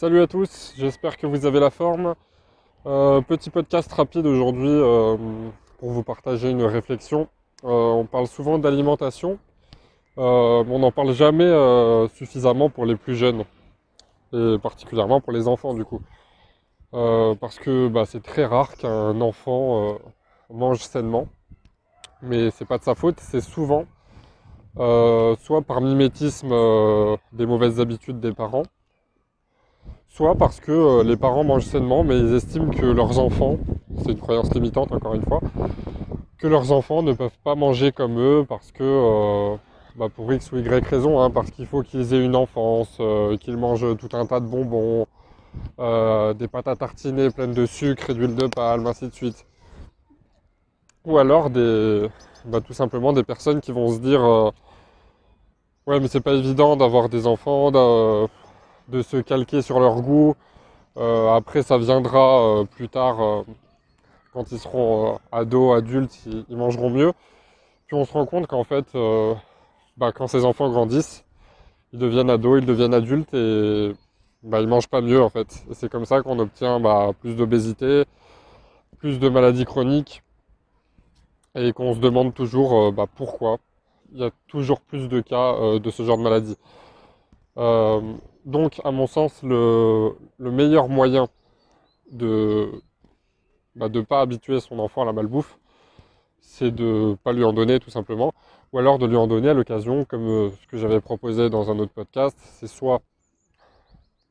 Salut à tous, j'espère que vous avez la forme. Euh, petit podcast rapide aujourd'hui euh, pour vous partager une réflexion. Euh, on parle souvent d'alimentation, mais on n'en parle jamais suffisamment pour les plus jeunes, et particulièrement pour les enfants du coup. parce que bah, c'est très rare qu'un enfant mange sainement, mais c'est pas de sa faute, c'est souvent soit par mimétisme des mauvaises habitudes des parents, soit parce que euh, les parents mangent sainement, mais ils estiment que leurs enfants, c'est une croyance limitante encore une fois, que leurs enfants ne peuvent pas manger comme eux parce que, euh, bah, pour X ou Y raison, hein, parce qu'il faut qu'ils aient une enfance, euh, qu'ils mangent tout un tas de bonbons, des pâtes à tartiner pleines de sucre et d'huile de palme, ainsi de suite. Ou alors des, bah, tout simplement des personnes qui vont se dire ouais mais c'est pas évident d'avoir des enfants, de se calquer sur leur goût. Euh, après, ça viendra euh, plus tard, euh, quand ils seront ados, adultes, ils, mangeront mieux. Puis on se rend compte qu'en fait, bah, quand ces enfants grandissent, ils deviennent ados, ils deviennent adultes et bah, ils mangent pas mieux en fait. C'est comme ça qu'on obtient bah, plus d'obésité, plus de maladies chroniques et qu'on se demande toujours bah, pourquoi. Il y a toujours plus de cas de ce genre de maladie. Donc, à mon sens, le, meilleur moyen de ne bah, pas habituer son enfant à la malbouffe, c'est de ne pas lui en donner tout simplement, ou alors de lui en donner à l'occasion, comme euh, ce que j'avais proposé dans un autre podcast, c'est soit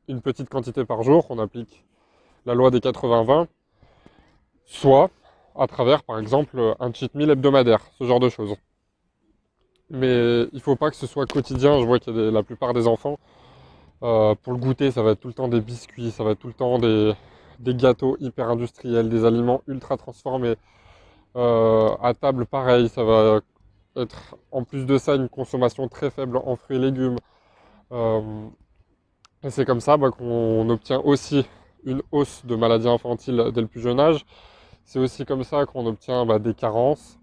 une petite quantité par jour, on applique la loi des 80-20, soit à travers par exemple un cheat meal hebdomadaire, ce genre de choses. Mais il ne faut pas que ce soit quotidien, je vois que la plupart des enfants euh, pour le goûter, ça va être tout le temps des biscuits, ça va être tout le temps des, gâteaux hyper industriels, des aliments ultra transformés. Euh, à table, pareil, ça va être en plus de ça une consommation très faible en fruits et légumes. Euh, et c'est comme ça bah, qu'on obtient aussi une hausse de maladies infantiles dès le plus jeune âge. C'est aussi comme ça qu'on obtient bah, des carences.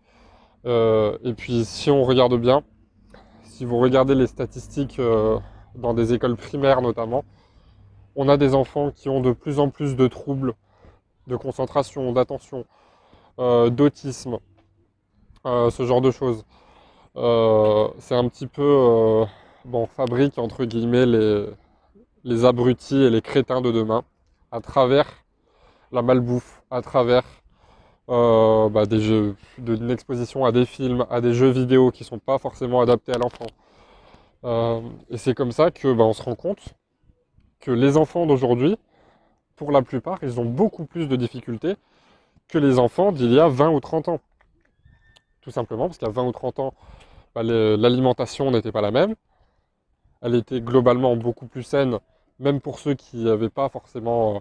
Et puis si on regarde bien, si vous regardez les statistiques dans des écoles primaires notamment, on a des enfants qui ont de plus en plus de troubles de concentration, d'attention, euh, d'autisme, euh, ce genre de choses. Euh, c'est un petit peu, bon, fabrique entre guillemets les, les abrutis et les crétins de demain à travers la malbouffe, à travers bah, des jeux, d'une exposition à des films, à des jeux vidéo qui ne sont pas forcément adaptés à l'enfant. Euh, et c'est comme ça que bah, on se rend compte que les enfants d'aujourd'hui, pour la plupart, ils ont beaucoup plus de difficultés que les enfants d'il y a 20 ou 30 ans. Tout simplement parce qu'à 20 ou 30 ans, bah, l'alimentation n'était pas la même. Elle était globalement beaucoup plus saine, même pour ceux qui n'avaient pas forcément euh,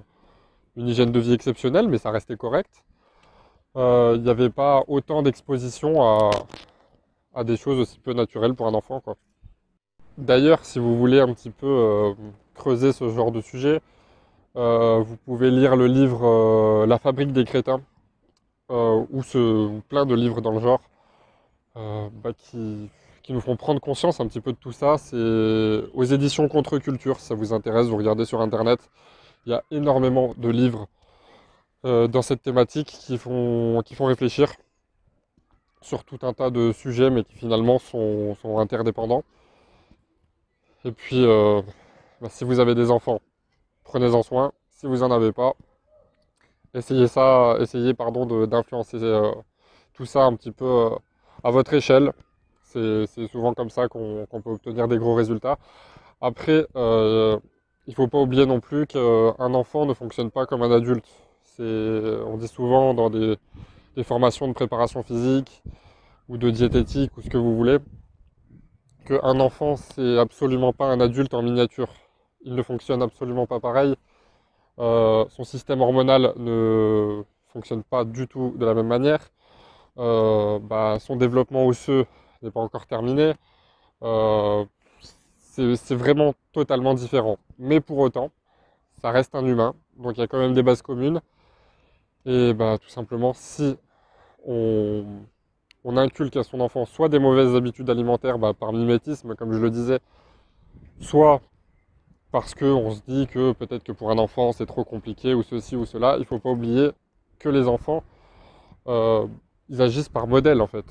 une hygiène de vie exceptionnelle, mais ça restait correct. Euh, il n'y avait pas autant d'exposition à, des choses aussi peu naturelles pour un enfant. D'ailleurs, si vous voulez un petit peu euh, creuser ce genre de sujet, euh, vous pouvez lire le livre La fabrique des crétins, ou, ce, plein de livres dans le genre, bah, qui, nous font prendre conscience un petit peu de tout ça. C'est aux éditions Contre-Culture, si ça vous intéresse, vous regardez sur Internet. Il y a énormément de livres dans cette thématique qui font, qui font réfléchir sur tout un tas de sujets, mais qui finalement sont interdépendants. Et puis, euh, bah, si vous avez des enfants, prenez-en soin. Si vous n'en avez pas, essayez ça, essayez pardon d'influencer euh, tout ça un petit peu euh, à votre échelle. C'est souvent comme ça qu'on peut obtenir des gros résultats. Après, il ne faut pas oublier non plus qu'un enfant ne fonctionne pas comme un adulte. On dit souvent dans des formations de préparation physique ou de diététique ou ce que vous voulez, qu'un enfant, c'est absolument pas un adulte en miniature. Il ne fonctionne absolument pas pareil. Euh, son système hormonal ne fonctionne pas du tout de la même manière. Euh, bah, son développement osseux n'est pas encore terminé. Euh, c'est vraiment totalement différent. Mais pour autant, ça reste un humain. Donc il y a quand même des bases communes. Et bah, tout simplement, si on, inculque à son enfant soit des mauvaises habitudes alimentaires bah, par mimétisme, comme je le disais, soit parce qu'on se dit que peut-être que pour un enfant c'est trop compliqué ou ceci ou cela, il ne faut pas oublier que les enfants, euh, ils agissent par modèle en fait.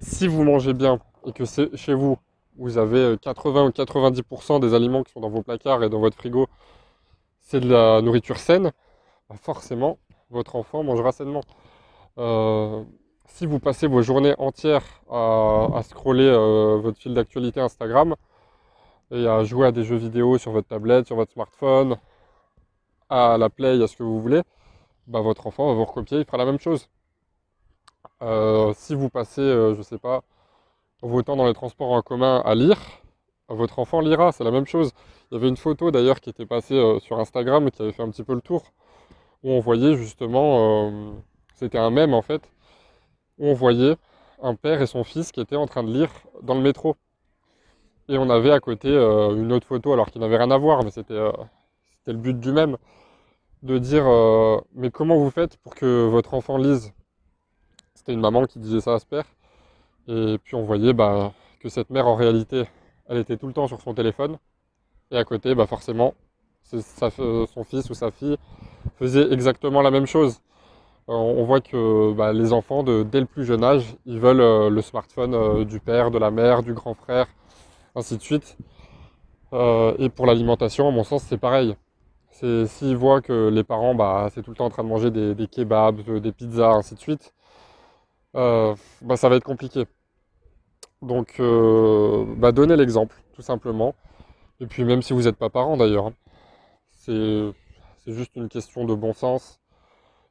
Si vous mangez bien et que c'est chez vous, vous avez 80 ou 90% des aliments qui sont dans vos placards et dans votre frigo, c'est de la nourriture saine, forcément votre enfant mangera sainement. Euh, si vous passez vos journées entières à, scroller euh, votre fil d'actualité Instagram et à jouer à des jeux vidéo sur votre tablette, sur votre smartphone, à la play, à ce que vous voulez, bah, votre enfant va vous recopier, il fera la même chose. Euh, si vous passez, je ne sais pas, vos temps dans les transports en commun à lire, votre enfant lira, c'est la même chose. Il y avait une photo d'ailleurs qui était passée sur Instagram qui avait fait un petit peu le tour où on voyait justement, euh, c'était un mème en fait, où on voyait un père et son fils qui étaient en train de lire dans le métro. Et on avait à côté euh, une autre photo, alors qu'il n'avait rien à voir, mais c'était euh, le but du même, de dire mais comment vous faites pour que votre enfant lise? C'était une maman qui disait ça à ce père. Et puis on voyait bah, que cette mère en réalité, elle était tout le temps sur son téléphone. Et à côté, bah, forcément, son fils ou sa fille faisait exactement la même chose. Euh, on voit que bah, les enfants, dès le plus jeune âge, ils veulent euh, le smartphone euh, du père, de la mère, du grand frère, ainsi de suite. et pour l'alimentation, à mon sens, c'est pareil. S'ils voient que les parents, bah, c'est tout le temps en train de manger des, kebabs, des pizzas, ainsi de suite, bah, ça va être compliqué. Donc, bah, donnez l'exemple, tout simplement. Et puis même si vous n'êtes pas parent d'ailleurs, hein. C'est juste une question de bon sens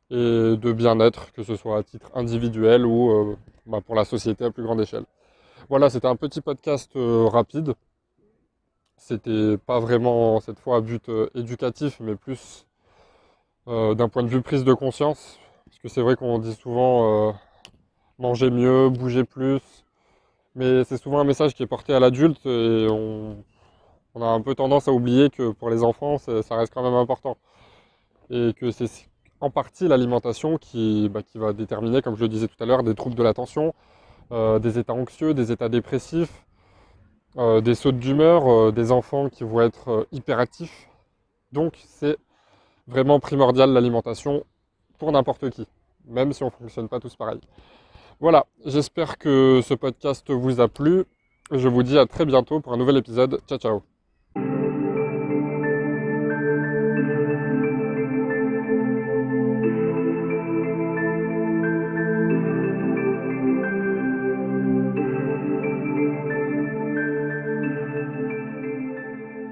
et de bien-être, que ce soit à titre individuel ou euh, bah, pour la société à plus grande échelle. Voilà, c'était un petit podcast euh, rapide. C'était pas vraiment cette fois à but euh, éducatif, mais plus d'un point de vue prise de conscience. Parce que c'est vrai qu'on dit souvent manger mieux, bouger plus, mais c'est souvent un message qui est porté à l'adulte et on, on a un peu tendance à oublier que pour les enfants, ça reste quand même important. Et que c'est en partie l'alimentation qui, bah, qui, va déterminer, comme je le disais tout à l'heure, des troubles de l'attention, euh, des états anxieux, des états dépressifs, euh, des sautes d'humeur, euh, des enfants qui vont être hyperactifs. Donc c'est vraiment primordial l'alimentation pour n'importe qui, même si on ne fonctionne pas tous pareil. Voilà, j'espère que ce podcast vous a plu. Je vous dis à très bientôt pour un nouvel épisode. Ciao ciao